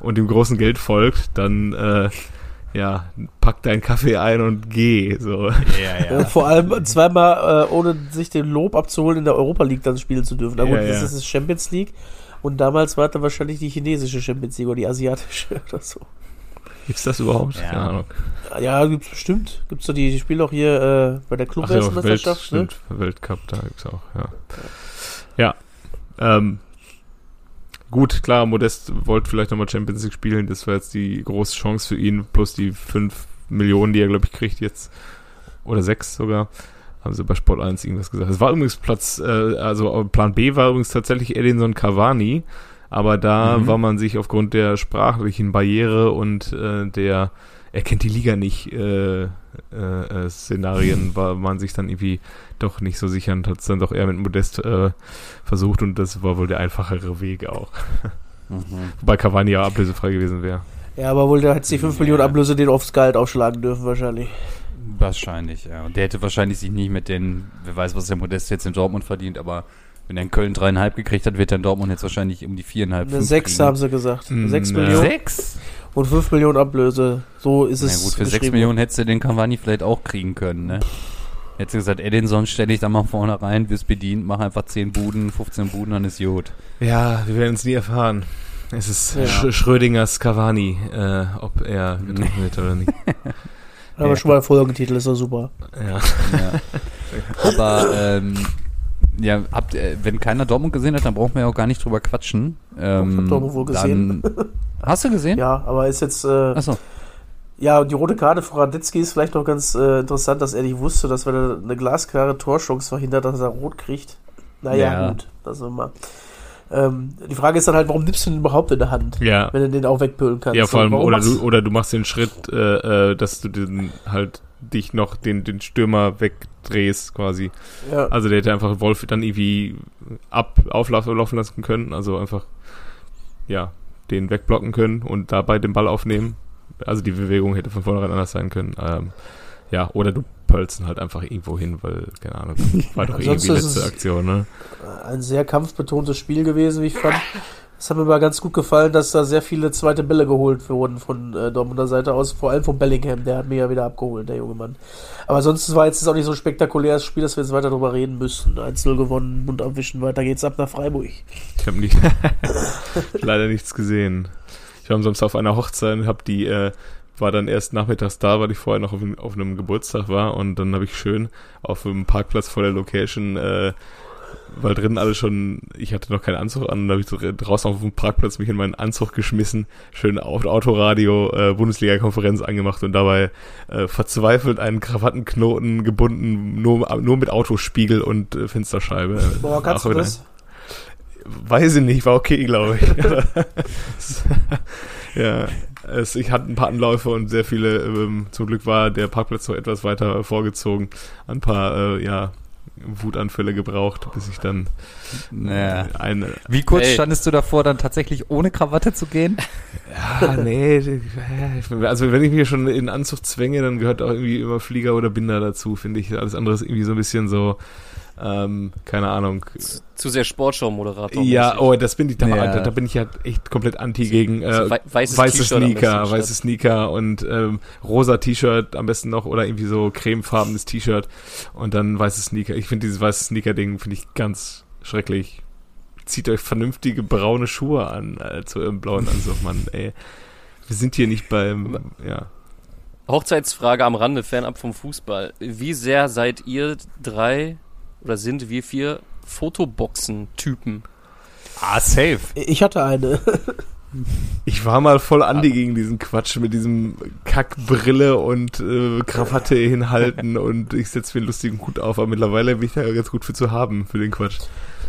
und dem großen Geld folgt, dann äh, ja, pack deinen Kaffee ein und geh. So. Ja, Äh, [LAUGHS] vor allem zweimal, äh, ohne sich den Lob abzuholen, in der Europa League dann spielen zu dürfen. Aber Ja, gut, das ja. ist das Champions League. Und damals war dann wahrscheinlich die chinesische Champions League oder die asiatische [LAUGHS] oder so. Gibt's das überhaupt? Ja. Keine Ahnung. Ja, gibt's bestimmt. Gibt's doch die, die spielen auch hier äh, bei der Ach ja, Welt, Clubmeisterschaft, ne? stimmt, Weltcup, da gibt's auch, ja. Ja. Ähm, gut, klar, Modest wollte vielleicht nochmal Champions League spielen, das war jetzt die große Chance für ihn, plus die 5 Millionen, die er, glaube ich, kriegt jetzt. Oder 6 sogar. Haben sie bei Sport 1 irgendwas gesagt. Es war übrigens Platz, äh, also Plan B war übrigens tatsächlich Edinson Cavani, aber da Mhm. war man sich aufgrund der sprachlichen Barriere und äh, der er kennt die Liga nicht äh, äh, äh, Szenarien, [LAUGHS] war man sich dann irgendwie doch nicht so sicher und hat es dann doch eher mit Modest äh, versucht und das war wohl der einfachere Weg auch. Mhm. [LAUGHS] Wobei Cavani ja ablösefrei gewesen wäre. Ja, aber wohl, da hätte die 5 Millionen Ablöse den aufs Gehalt aufschlagen dürfen, wahrscheinlich. Wahrscheinlich, ja. Und der hätte wahrscheinlich sich nicht mit den, wer weiß, was der Modest jetzt in Dortmund verdient, aber wenn er in Köln dreieinhalb gekriegt hat, wird er in Dortmund jetzt wahrscheinlich um die viereinhalb, Eine fünf 6 kriegen. haben sie gesagt. Mm, 6 na. Millionen Sechs? und 5 Millionen Ablöse. So ist Na es. gut, für sechs. Millionen hättest du den Cavani vielleicht auch kriegen können, ne? Hättest du gesagt, Edinson stelle ich da mal vorne rein, wirst bedient, mach einfach 10 Buden, 15 Buden, dann ist gut. Ja, wir werden es nie erfahren. Es ist Ja. Sch Schrödingers Cavani, äh, ob er getroffen wird oder nicht. [LAUGHS] Haben wir schon mal Folgentitel, ist doch super. Ja. Ja. [LAUGHS] Aber ähm, ja, habt, äh, wenn keiner Dortmund gesehen hat, dann brauchen wir ja auch gar nicht drüber quatschen. Ähm, Ich hab Dortmund wohl gesehen. Dann, [LAUGHS] hast du gesehen? Ja, aber ist jetzt. Äh, Achso. ja, und die rote Karte von Radetzky ist vielleicht noch ganz äh, interessant, dass er nicht wusste, dass wenn er eine glasklare Torchance verhindert, dass er rot kriegt. Naja, Ja. gut. Das ist immer. Ähm, die Frage ist dann halt, warum nimmst du den überhaupt in der Hand, ja. wenn du den auch wegpölen kannst? Ja, vor allem, oder du, oder du machst den Schritt, äh, äh, dass du den halt dich noch den, den Stürmer wegdrehst quasi. Ja. Also der hätte einfach Wolf dann irgendwie ab auflaufen laufen lassen können, also einfach ja, den wegblocken können und dabei den Ball aufnehmen. Also die Bewegung hätte von vornherein anders sein können. Ähm, ja, oder du pölzen halt einfach irgendwo hin, weil, keine Ahnung, war doch [LAUGHS] irgendwie letzte Aktion, ne? ein sehr kampfbetontes Spiel gewesen, wie ich fand. Es hat mir mal ganz gut gefallen, dass da sehr viele zweite Bälle geholt wurden von äh, Dortmunder Seite aus, vor allem von Bellingham, der hat mir ja wieder abgeholt, der junge Mann. Aber sonst war jetzt auch nicht so ein spektakuläres Spiel, dass wir jetzt weiter drüber reden müssen. 1-0 gewonnen, Mund abwischen, weiter geht's ab nach Freiburg. Ich habe nicht, [LAUGHS] leider nichts gesehen. Ich war am Samstag auf einer Hochzeit und hab die, äh, war dann erst nachmittags da, weil ich vorher noch auf, einem- auf einem Geburtstag war und dann habe ich schön auf einem Parkplatz vor der Location, äh, weil drin alle schon, ich hatte noch keinen Anzug an, und da habe ich so draußen auf dem Parkplatz mich in meinen Anzug geschmissen, schön auf Autoradio äh, Bundesliga-Konferenz angemacht und dabei äh, verzweifelt einen Krawattenknoten gebunden, nur, nur mit Autospiegel und äh, Fensterscheibe. Boah, kannst Auch du das? Weiß ich nicht, war okay, glaube ich. [LAUGHS] ja, es, ich hatte ein paar Anläufe und sehr viele, ähm, zum Glück war der Parkplatz noch etwas weiter vorgezogen. Ein paar, äh, ja, Wutanfälle gebraucht, bis ich dann Naja. eine. Wie kurz Ey. standest du davor, dann tatsächlich ohne Krawatte zu gehen? [LAUGHS] Ja, nee, also wenn ich mich schon in Anzug zwänge, dann gehört auch irgendwie immer Flieger oder Binder dazu, finde ich. Alles andere ist irgendwie so ein bisschen so, ähm, keine Ahnung, Zu sehr Sportschau-Moderator. Ja, oh, das bin ich, da, Ja. da, da bin ich ja echt komplett anti gegen äh, So wei- weißes weiße Sneaker, besten weiße Sneaker und ähm, rosa T-Shirt am besten noch oder irgendwie so cremefarbenes T-Shirt und dann weiße Sneaker. Ich finde dieses weiße Sneaker-Ding finde ich ganz schrecklich. Zieht euch vernünftige braune Schuhe an äh, zu eurem blauen Anzug, Mann, ey. Wir sind hier nicht beim, ja. Hochzeitsfrage am Rande, fernab vom Fußball. Wie sehr seid ihr drei oder sind wir vier Fotoboxen-Typen? Ah, safe. Ich hatte eine. Ich war mal voll Andi gegen diesen Quatsch mit diesem Kackbrille und äh, Krawatte hinhalten [LAUGHS] und ich setze mir einen lustigen Hut auf, aber mittlerweile bin ich da ganz gut für zu haben, für den Quatsch.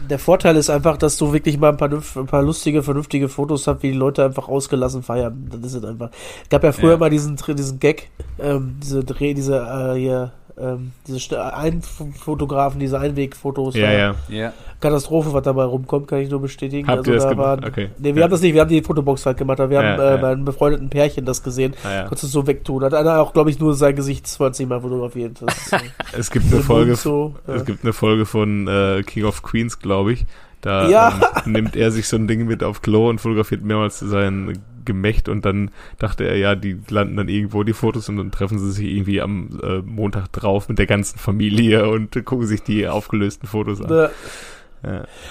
Der Vorteil ist einfach, dass du wirklich mal ein paar, ein paar lustige, vernünftige Fotos hast, wie die Leute einfach ausgelassen feiern. Das ist es einfach. Es gab ja früher Ja. mal diesen, diesen Gag, ähm, diese Dreh, diese, äh, hier, ähm, diese St- Einfotografen, diese Einwegfotos. Ja, ja. Ja. Katastrophe, was dabei rumkommt, kann ich nur bestätigen. Habt ihr das da gemacht? waren- Okay. Nee, wir Ja. haben das nicht, wir haben die Fotobox halt gemacht, aber wir Ja, haben äh, ja. bei einem befreundeten Pärchen das gesehen. Ah, ja. Konntest du so wegtun. Hat einer auch, glaube ich, nur sein Gesicht 20 Mal fotografiert. Das äh, [LAUGHS] Es gibt eine Folge, so, ja. es gibt eine Folge von äh, King of Queens, glaube ich. Da Ja. ähm, nimmt er sich so ein Ding mit auf Klo und fotografiert mehrmals sein Gemächt und dann dachte er, ja, die landen dann irgendwo die Fotos und dann treffen sie sich irgendwie am äh, Montag drauf mit der ganzen Familie und gucken sich die aufgelösten Fotos an. Ja.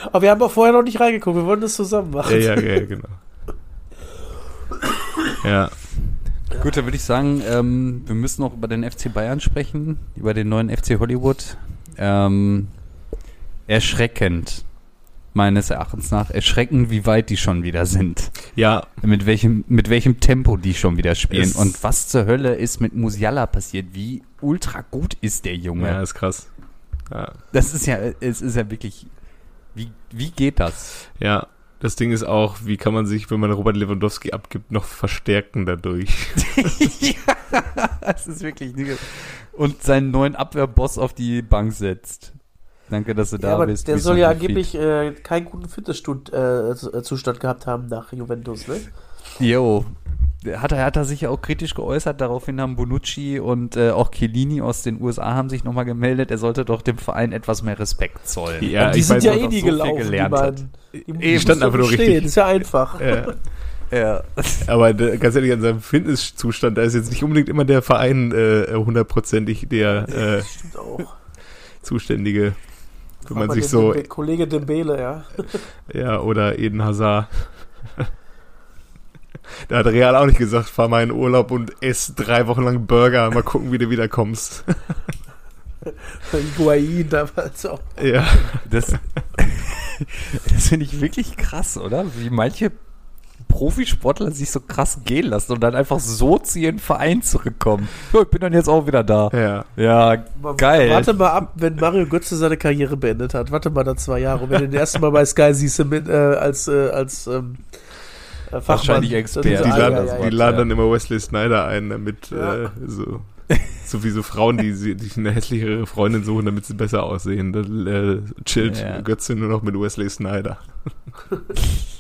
Aber wir haben auch vorher noch nicht reingeguckt, wir wollten das zusammen machen. Ja, ja, ja, genau. [LAUGHS] Ja, Gut, dann würde ich sagen, ähm, wir müssen noch über den FC Bayern sprechen, über den neuen FC Hollywood. Ähm, erschreckend, meines Erachtens nach, erschreckend, wie weit die schon wieder sind. ja, Mit welchem, mit welchem Tempo die schon wieder spielen. Es- Und was zur Hölle ist mit Musiala passiert? Wie ultra gut ist der Junge? ja, ist krass. Ja, Das ist ja, es ist ja wirklich, wie, wie geht das? ja, das Ding ist auch, wie kann man sich, wenn man Robert Lewandowski abgibt, noch verstärken dadurch? [LAUGHS] [LAUGHS] ja, das ist wirklich nicht. Und seinen neuen Abwehrboss auf die Bank setzt. Danke, dass du da Ja, aber bist. der soll so ja angeblich äh, keinen guten Fitnesszustand äh, Zustand gehabt haben nach Juventus, ne? Jo. Hat er, hat er sich ja auch kritisch geäußert, daraufhin haben Bonucci und äh, auch Chiellini aus den USA haben sich nochmal gemeldet, er sollte doch dem Verein etwas mehr Respekt zollen. Ja, die ich sind weiß ja eh nie so gelaufen, gelernt die beiden. Die, Die standen einfach nur richtig. Ist ja einfach. Ja. Ja. Aber der, ganz ehrlich, an seinem Fitnesszustand, da ist jetzt nicht unbedingt immer der Verein äh, hundertprozentig der äh, Stimmt auch. Zuständige, wenn man sich so, Dembe- Kollege Dembele, ja. [LAUGHS] ja, oder Eden Hazard. [LAUGHS] Da hat Real auch nicht gesagt, fahr mal in Urlaub und ess drei Wochen lang Burger, mal gucken, wie du wiederkommst. [LAUGHS] Higuain damals auch. ja. Das, das finde ich wirklich krass, oder? Wie manche Profisportler sich so krass gehen lassen und dann einfach so zu ihren Verein zurückkommen. Ja, ich bin dann jetzt auch wieder da. Ja. Ja, geil. Warte mal ab, wenn Mario Götze seine Karriere beendet hat. Warte mal da zwei Jahre. Und wenn du den ersten Mal bei Sky siehst du mit, äh, als, äh, als ähm, äh, Fachmann. Wahrscheinlich Experte. er- Die, ah, laden, ja, ja, die ja. laden dann immer Wesley Snyder ein, damit Ja. äh, so so wie so Frauen, die die sich eine hässlichere Freundin suchen, damit sie besser aussehen. Da äh, chillt Ja. Götze nur noch mit Wesley Snyder. [LAUGHS]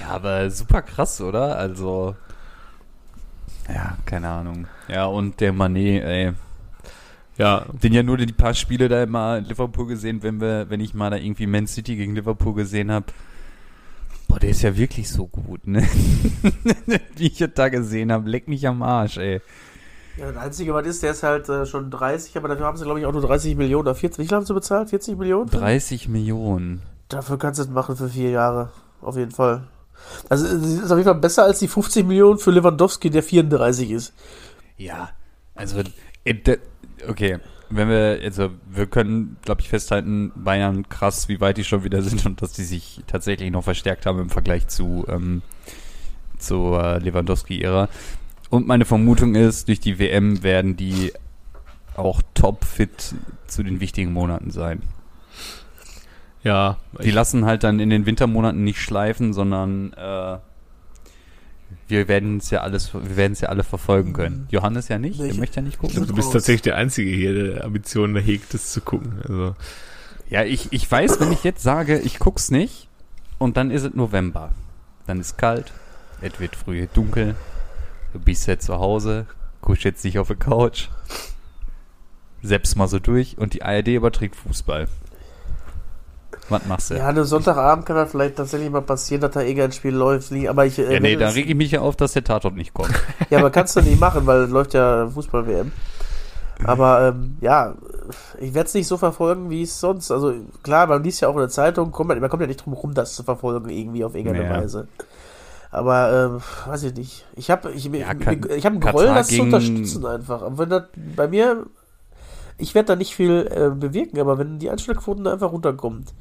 Ja, aber super krass, oder? Also. Ja, keine Ahnung. Ja, und der Manet, ey. Ja, Den ja nur die paar Spiele da immer in Liverpool gesehen, wenn wir, wenn ich mal da irgendwie Man City gegen Liverpool gesehen habe. Boah, der ist ja wirklich so gut, ne? [LAUGHS] Wie ich ihn da gesehen habe, leck mich am Arsch, ey. Ja, das Einzige, was ist, der ist halt äh, schon 30, aber dafür haben sie, glaube ich, auch nur 30 Millionen oder 40. Wie viel haben sie bezahlt? 40 Millionen? 30 Millionen. Dafür kannst du es machen für vier Jahre. Auf jeden Fall. Also, es ist auf jeden Fall besser als die 50 Millionen für Lewandowski, der 34 ist. Ja, also, äh, okay, wenn wir, also, wir können, glaube ich, festhalten, Bayern krass, wie weit die schon wieder [LAUGHS] sind und dass die sich tatsächlich noch verstärkt haben im Vergleich zu, ähm, zur äh, Lewandowski-Ära. Und meine Vermutung ist, durch die WM werden die auch topfit zu den wichtigen Monaten sein. Ja. Die lassen halt dann in den Wintermonaten nicht schleifen, sondern äh, wir werden es ja alles, wir werden es ja alle verfolgen können. Johannes ja nicht, der Ich- möchte ja nicht Ich gucken. glaube, du bist tatsächlich der Einzige hier, der Ambitionen hegt, das zu gucken. Also, Ja, ich, ich weiß, wenn ich jetzt sage, ich guck's nicht und dann ist es November. Dann ist kalt, es wird früh dunkel, du bist jetzt zu Hause, kuschelst dich auf der Couch, selbst mal so durch und die ARD überträgt Fußball. Was machst du? Ja, an Sonntagabend kann das vielleicht tatsächlich mal passieren, dass da irgendein Spiel läuft. Aber ich, äh, Ja, nee, wenn da reg ich mich ja auf, dass der Tatort nicht kommt. [LAUGHS] Ja, aber kannst du nicht machen, weil läuft ja Fußball-WM. Aber ähm, ja, ich werde es nicht so verfolgen, wie es sonst. Also klar, man liest ja auch in der Zeitung, kommt man, man kommt ja nicht drum rum, das zu verfolgen irgendwie auf irgendeine Ja. Weise. Aber ähm, weiß ich nicht. Ich habe ich, Ja, ich, ich hab Katar Groll, das zu unterstützen einfach. Und wenn das bei mir, ich werde da nicht viel äh, bewirken, aber wenn die Einstellquoten da einfach runterkommt,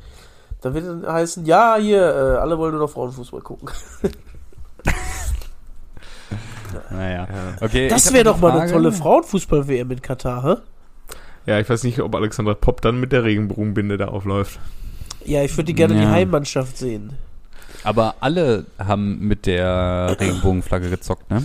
dann wird dann heißen, ja, hier, äh, alle wollen nur noch Frauenfußball gucken. [LAUGHS] Naja. Okay, Das wäre doch mal eine tolle Frauenfußball-WM in Katar, hä? ja, ich weiß nicht, ob Alexandra Popp dann mit der Regenbogenbinde da aufläuft. Ja, ich würde die gerne die Ja. Heimmannschaft sehen. Aber alle haben mit der Regenbogenflagge gezockt, ne?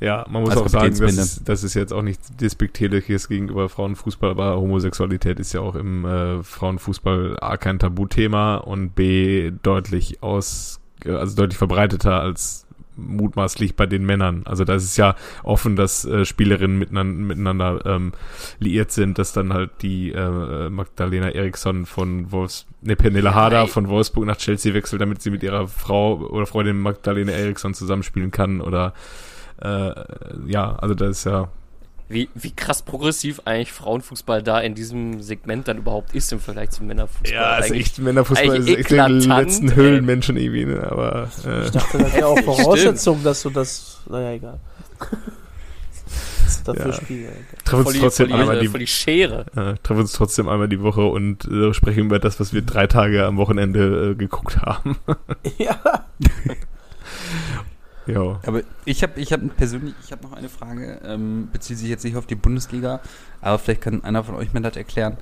Ja, man muss auch sagen, dass das ist jetzt auch nichts Despektierliches gegenüber Frauenfußball, aber Homosexualität ist ja auch im äh, Frauenfußball A kein Tabuthema und B deutlich aus, also deutlich verbreiteter als mutmaßlich bei den Männern. Also da ist es ja offen, dass äh, Spielerinnen miteinander, miteinander ähm, liiert sind, dass dann halt die äh, Magdalena Eriksson von Wolfs, ne, Pernille Harder von Wolfsburg nach Chelsea wechselt, damit sie mit ihrer Frau oder Freundin Magdalena Eriksson zusammenspielen kann oder äh, ja, also das ist ja Wie, wie krass progressiv eigentlich Frauenfußball da in diesem Segment dann überhaupt ist im Vergleich zum Männerfußball. ja, ist Eigentlich- echt Männerfußball ist echt der eklatant, letzten ey. Höhlenmenschen irgendwie, ne? aber äh, Ich dachte, das wäre auch [LAUGHS] Voraussetzung, dass du das. Naja, egal. [LAUGHS] dafür Ja. spielst. treffen uns die, trotzdem die, einmal äh, die voll die Schere. äh, treffen uns trotzdem einmal die Woche und äh, sprechen über das, was wir drei Tage am Wochenende äh, geguckt haben. [LAUGHS] Ja. Ja. Aber ich habe ich hab persönlich, ich habe noch eine Frage, ähm, bezieht sich jetzt nicht auf die Bundesliga, aber vielleicht kann einer von euch mir das erklären.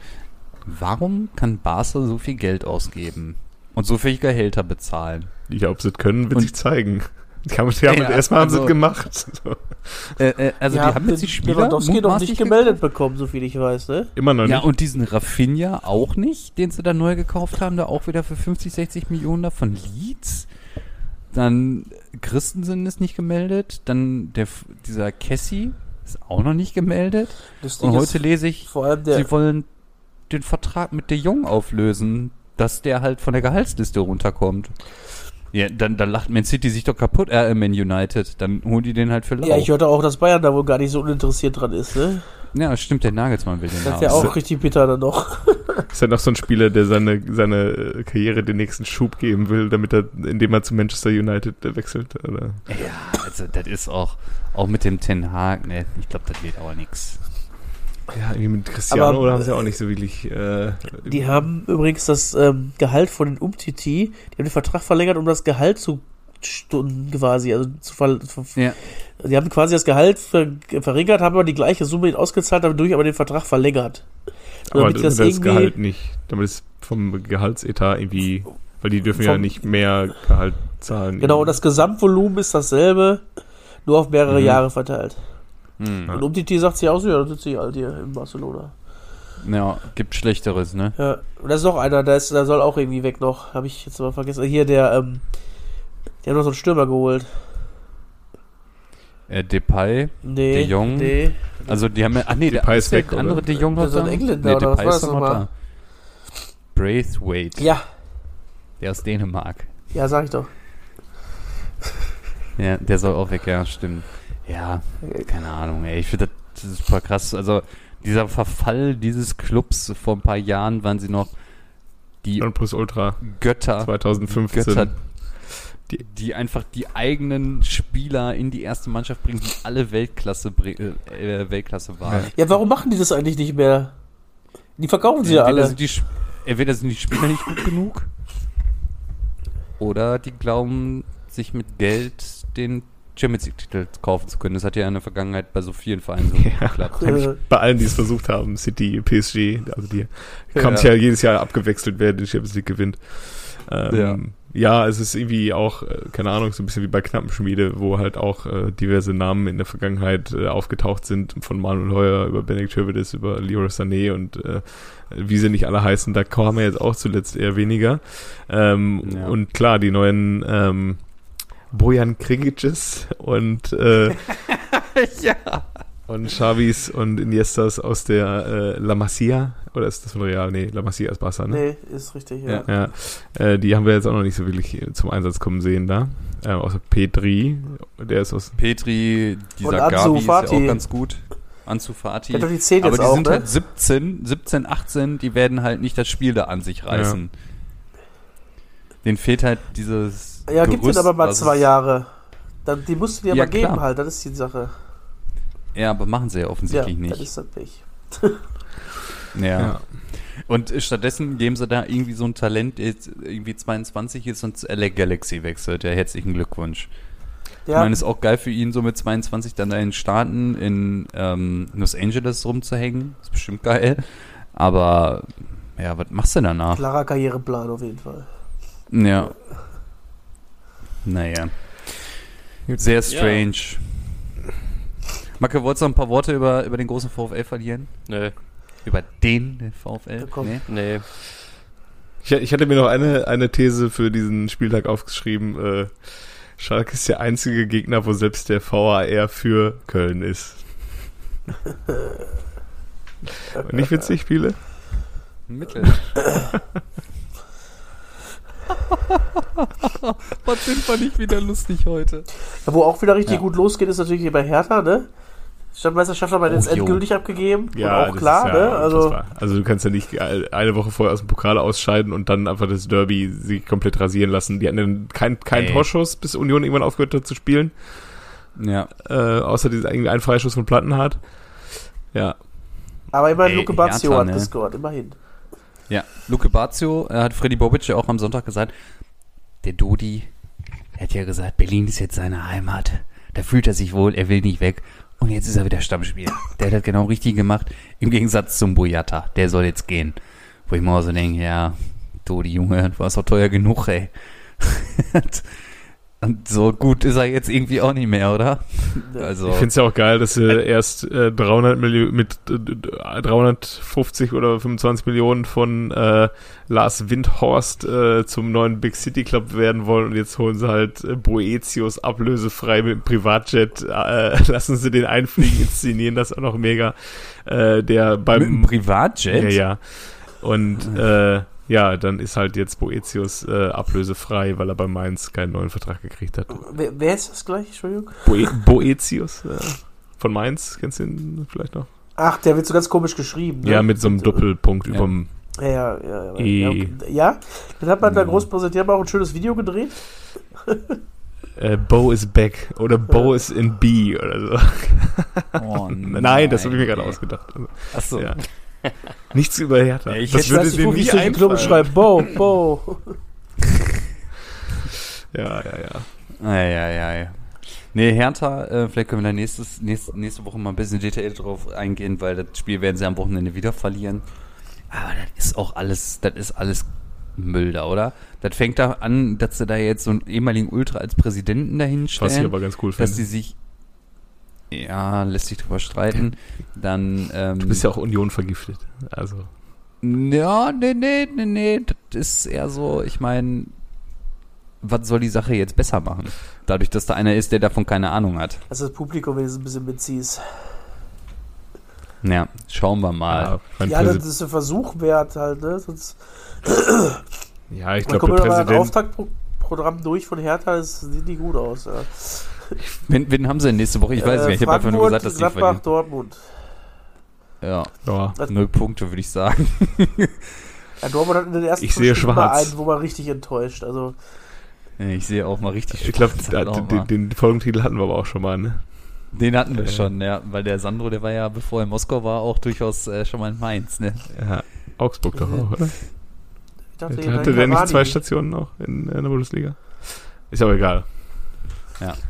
Warum kann Barca so viel Geld ausgeben und so viel Gehälter bezahlen? Ja, ob sie können, wird Und- sich zeigen. Die haben, die haben Ja, erstmal haben sie also- es gemacht. Äh, äh, also ja, die haben jetzt die Spieler mutmaßlich nicht gemeldet bekommen, so viel ich weiß, ne? Immer noch Ja, nicht. und diesen Rafinha auch nicht, den sie da neu gekauft haben, da auch wieder für 50, 60 Millionen da von Leeds. Dann Christensen ist nicht gemeldet. Dann der, dieser Cassie ist auch noch nicht gemeldet. Lustig Und heute lese ich, sie wollen den Vertrag mit De Jong auflösen, dass der halt von der Gehaltsliste runterkommt. Ja, dann, dann lacht Man City sich doch kaputt, äh, Man United. Dann holen die den halt für lau. Ja, ich hörte auch, dass Bayern da wohl gar nicht so uninteressiert dran ist, ne? Ja, stimmt, der Nagelsmann will den Das haben. wäre auch richtig bitter dann noch. [LAUGHS] Ist ja noch so ein Spieler, der seine, seine äh, Karriere den nächsten Schub geben will, damit er, indem er zu Manchester United äh, wechselt. Oder? Ja, also das ist auch, auch mit dem Ten Hag, ne, ich glaube, das wird auch nix. Ja, irgendwie mit Cristiano Aber- oder haben sie auch nicht so wirklich. Äh, Die haben übrigens das ähm, Gehalt von den Umtiti, die haben den Vertrag verlängert, um das Gehalt zu Stunden quasi, also zu ver Ja. Die haben quasi das Gehalt ver verringert, haben aber die gleiche Summe ausgezahlt, dadurch aber den Vertrag verlängert. aber Damit das, das Gehalt nicht. Damit ist vom Gehaltsetat irgendwie. Weil die dürfen ja Vom- nicht mehr Gehalt zahlen. Genau, und das Gesamtvolumen ist dasselbe, nur auf mehrere Mhm. Jahre verteilt. Hm. Und Umtiti sagt sie auch so, ja, dann sitze ich halt hier in Barcelona. Ja, gibt Schlechteres, ne? Ja, und da ist noch einer, der, ist, der soll auch irgendwie weg noch. Habe ich jetzt mal vergessen. Hier, der, ähm, die haben noch so einen Stürmer geholt. Äh, Depay, Nee. De Jong. Nee. Also die haben ja, ach nee, der, Depay ist ist der weg, oder? andere De Jong Der noch da? Engländer, nee, oder Depay ist noch da. Braithwaite, Ja, der aus Dänemark. ja, sag ich doch. Ja, der soll auch weg, ja, stimmt. Ja, keine Ahnung, ey. Ich finde das, super krass. Also, dieser Verfall dieses Clubs vor ein paar Jahren waren sie noch die Non plus Ultra Götter, 2015. Götter, die, die einfach die eigenen Spieler in die erste Mannschaft bringen, die alle Weltklasse, bring- äh, äh, Weltklasse waren. Ja, warum machen die das eigentlich nicht mehr? Die verkaufen sie ja alle. sind die, entweder sind die Spieler nicht gut genug oder die glauben, sich mit Geld den Champions League-Titel kaufen zu können. Das hat ja in der Vergangenheit bei so vielen Vereinen so gut Ja. geklappt. Äh, Bei allen, die es versucht haben, City, PSG, also die haben Ja. ja jedes Jahr abgewechselt, wer den Champions League gewinnt. Ähm, ja. Es ist irgendwie auch, äh, keine Ahnung, so ein bisschen wie bei Knappenschmiede, wo halt auch äh, diverse Namen in der Vergangenheit äh, aufgetaucht sind, von Manuel Heuer über Benedikt Hövedes, über Leroy Sané und äh, wie sie nicht alle heißen, da kam er jetzt auch zuletzt eher weniger. Ähm, Ja. Und klar, die neuen ähm, Bojan Krigicis und äh, [LAUGHS] ja. und Xavis und Iniestas aus der äh, La Masia. Oder ist das von Real? Nee, La Masia ist Barca, ne? nee, ist richtig, ja. Ja. Ja, äh, die haben wir jetzt auch noch nicht so wirklich zum Einsatz kommen sehen da. Äh, außer Petri, der ist aus. Petri, dieser Und Gavi ist ja auch ganz gut. Ansu Fati. Der hat doch die 10 Aber jetzt die auch, sind ne? halt 17, 17, 18, die werden halt nicht das Spiel da an sich reißen. Den fehlt halt dieses. Ja, gibt es aber mal zwei Jahre. Dann, die musst du dir Ja, aber geben klar. halt, das ist die Sache. Ja, aber machen sie ja Ja, offensichtlich das nicht. ist das Pech. [LAUGHS] Ja. Und äh, stattdessen geben sie da irgendwie so ein Talent, der jetzt irgendwie 22 ist und zu LA Galaxy wechselt. Ja, herzlichen Glückwunsch. Ich Ja, meine, ist auch geil für ihn, so mit 22 dann da in den Staaten in ähm, Los Angeles rumzuhängen. Ist bestimmt geil. Aber, ja, was machst du danach? klarer Karriereplan auf jeden Fall. Ja. Naja. Sehr strange. Macke, wolltest du noch ein paar Worte über, über den großen VfL verlieren? Nö, Über den VfL? Ja, komm. Nee? nee. Ich, ich hatte mir noch eine, eine These für diesen Spieltag aufgeschrieben. Äh, Schalke ist der einzige Gegner, wo selbst der VAR für Köln ist. Nicht witzig, Spiele? Mittel. [LAUGHS] Was sind wir nicht wieder lustig heute? Ja, wo auch wieder richtig Ja. gut losgeht, ist natürlich hier bei Hertha, ne? Stadtmeisterschaft haben wir Oh, jetzt jo. endgültig abgegeben. und auch klar, ja ne? Also, also du kannst ja nicht eine Woche vorher aus dem Pokal ausscheiden und dann einfach das Derby sie komplett rasieren lassen. Die hatten keinen kein Ey. Torschuss, bis Union irgendwann aufgehört hat zu spielen. Ja. Äh, außer diesen irgendwie einen Freischuss von Plattenhardt. Ja, aber immerhin Luke Bazio hat ne? gescored, immerhin. Ja, Luke Bazio, er hat Freddy Bobic ja auch am Sonntag gesagt, der Dodi, er hat ja gesagt, Berlin ist jetzt seine Heimat. Da fühlt er sich wohl, er will nicht weg. Und jetzt ist er wieder Stammspieler. Der hat das genau richtig gemacht. Im Gegensatz zum Boyata. Der soll jetzt gehen. Wo ich mir auch so denke, ja, Dodi, Junge, du warst doch teuer genug, ey. [LAUGHS] Und so gut ist er jetzt irgendwie auch nicht mehr, oder? Also, ich finde es ja auch geil, dass sie erst äh, 300 Millionen mit äh, 350 oder 25 Millionen von äh, Lars Windhorst äh, zum neuen Big City Club werden wollen und jetzt holen sie halt äh, Boetius ablösefrei mit dem Privatjet, äh, [LAUGHS] lassen sie den einfliegen, inszenieren das auch noch mega. Äh, der mit beim einem Privatjet? Ja, ja. Und äh, ja, dann ist halt jetzt Boetius äh, ablösefrei, weil er bei Mainz keinen neuen Vertrag gekriegt hat. Wer, wer ist das gleich? Entschuldigung. Boe Boetius äh, von Mainz, kennst du ihn vielleicht noch? Ach, der wird so ganz komisch geschrieben. Ne? Ja, mit so einem Doppelpunkt Ja. überm. Ja, ja, ja. Ja, E. ja, okay. ja, dann hat man da groß präsentiert, haben auch ein schönes Video gedreht. [LAUGHS] Äh, Bo is back oder Bo is in B oder so. Oh, [LAUGHS] Nein, das habe ich mir gerade ausgedacht. Also, Achso. ja. [LAUGHS] Nichts über Hertha. Ja, ich das hätte- würde Fufis nie einfallen. schreiben. Bo, Bo. Ja, ja, ja. Ei, ei, ei. Nee, Hertha, äh, vielleicht können wir da nächstes, nächste, nächste Woche mal ein bisschen detailliert drauf eingehen, weil das Spiel werden sie am Wochenende wieder verlieren. Aber das ist auch alles, das ist alles Müll da, oder? Das fängt da an, dass sie da jetzt so einen ehemaligen Ultra als Präsidenten dahin Was ich stellen, aber ganz cool dass finde. die sich, Ja, lässt sich drüber streiten. Dann, ähm, Du bist ja auch Union vergiftet. Also, Ja, nee, nee, nee, nee. Das ist eher so, ich meine, was soll die Sache jetzt besser machen? Dadurch, dass da einer ist, der davon keine Ahnung hat. Also das Publikum wenigstens ein bisschen mitziehst. Ja, schauen wir mal. ja, Ja, das ist ein Versuch wert halt, ne? Sonst ja, ich glaube, der Präsident, Auftaktprogramm durch von Hertha, das sieht nicht gut aus. Ja. [LAUGHS] Wen, wen haben sie denn nächste Woche? Ich weiß Äh, nicht. Ich habe einfach nur gesagt, dass die Gladbach, verlieren. Dortmund. Ja, ja, null Punkte, würde ich sagen. Ja, Dortmund hat in den ersten Ich sehe schwarz. mal einen, wo man richtig enttäuscht. Also Ich sehe auch mal richtig ich glaube, halt mal. den, den Folgentitel hatten wir aber auch schon mal, ne? Den hatten wir Äh. schon, ja. Weil der Sandro, der war ja, bevor er in Moskau war, auch durchaus äh, schon mal in Mainz, ne? Ja, Augsburg doch auch, oder? ich dachte, Hatte der nicht zwei Stationen noch in, in der Bundesliga? Ist aber egal.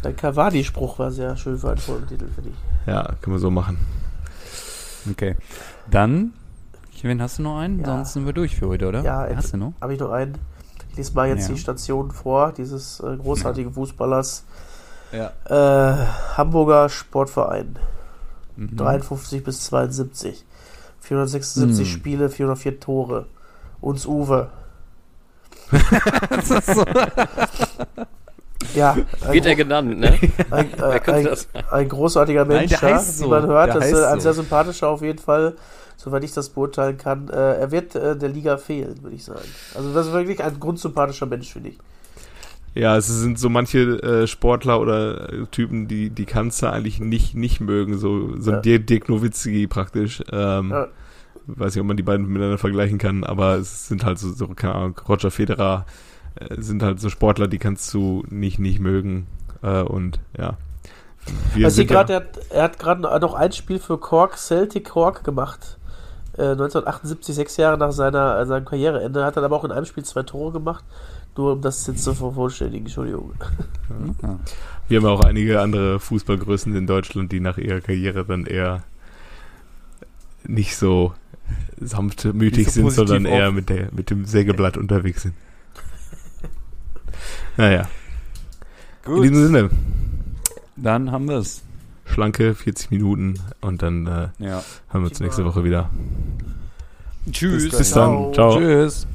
Dein Cavani-Spruch war sehr schön für einen Folgentitel, finde ich. Ja, können wir so machen. Okay. Dann, wen hast du noch einen? Ja. Sonst sind wir durch für heute, oder? Ja, hast du noch? Habe ich noch einen? Ich lese mal jetzt Ja. die Stationen vor, dieses äh, großartigen Fußballers. Ja. Äh, Hamburger Sportverein. Mhm. 53 bis 72. 476 Hm. Spiele, 404 Tore. Uns Uwe. [LAUGHS] [LAUGHS] Ja, ein, Wird er genannt, ne? [LAUGHS] ein, äh, ein, ein großartiger Nein, Mensch, der ja, heißt wie so. man hört. Der Das ist heißt äh, ein so. sehr sympathischer auf jeden Fall, soweit ich das beurteilen kann. Äh, er wird äh, der Liga fehlen, würde ich sagen. Also das ist wirklich ein grundsympathischer Mensch, finde ich. Ja, es sind so manche äh, Sportler oder äh, Typen, die, die kannst du eigentlich nicht, nicht mögen. So, so Ja. ein Dirk, Nowitzki praktisch. Ähm, Ja. Weiß nicht, ob man die beiden miteinander vergleichen kann, aber es sind halt so, so keine Ahnung, Roger Federer sind halt so Sportler, die kannst du nicht, nicht mögen. Äh, und ja. Wir Also ja, er hat, er hat gerade noch ein Spiel für Cork, Celtic Cork gemacht. Äh, 1978, sechs Jahre nach seiner, äh, seinem Karriereende. Hat dann aber auch in einem Spiel zwei Tore gemacht. Nur um das jetzt zu vervollständigen, Entschuldigung. Ah. wir haben ja auch einige andere Fußballgrößen in Deutschland, die nach ihrer Karriere dann eher nicht so sanftmütig Nicht so sind, sondern eher mit, der, mit dem Sägeblatt unterwegs sind. Naja, in diesem Sinne, Dann haben wir es. schlanke 40 Minuten und dann äh, Ja. hören wir uns nächste Woche wieder. Tschüss. Bis dann, ciao. Tschüss.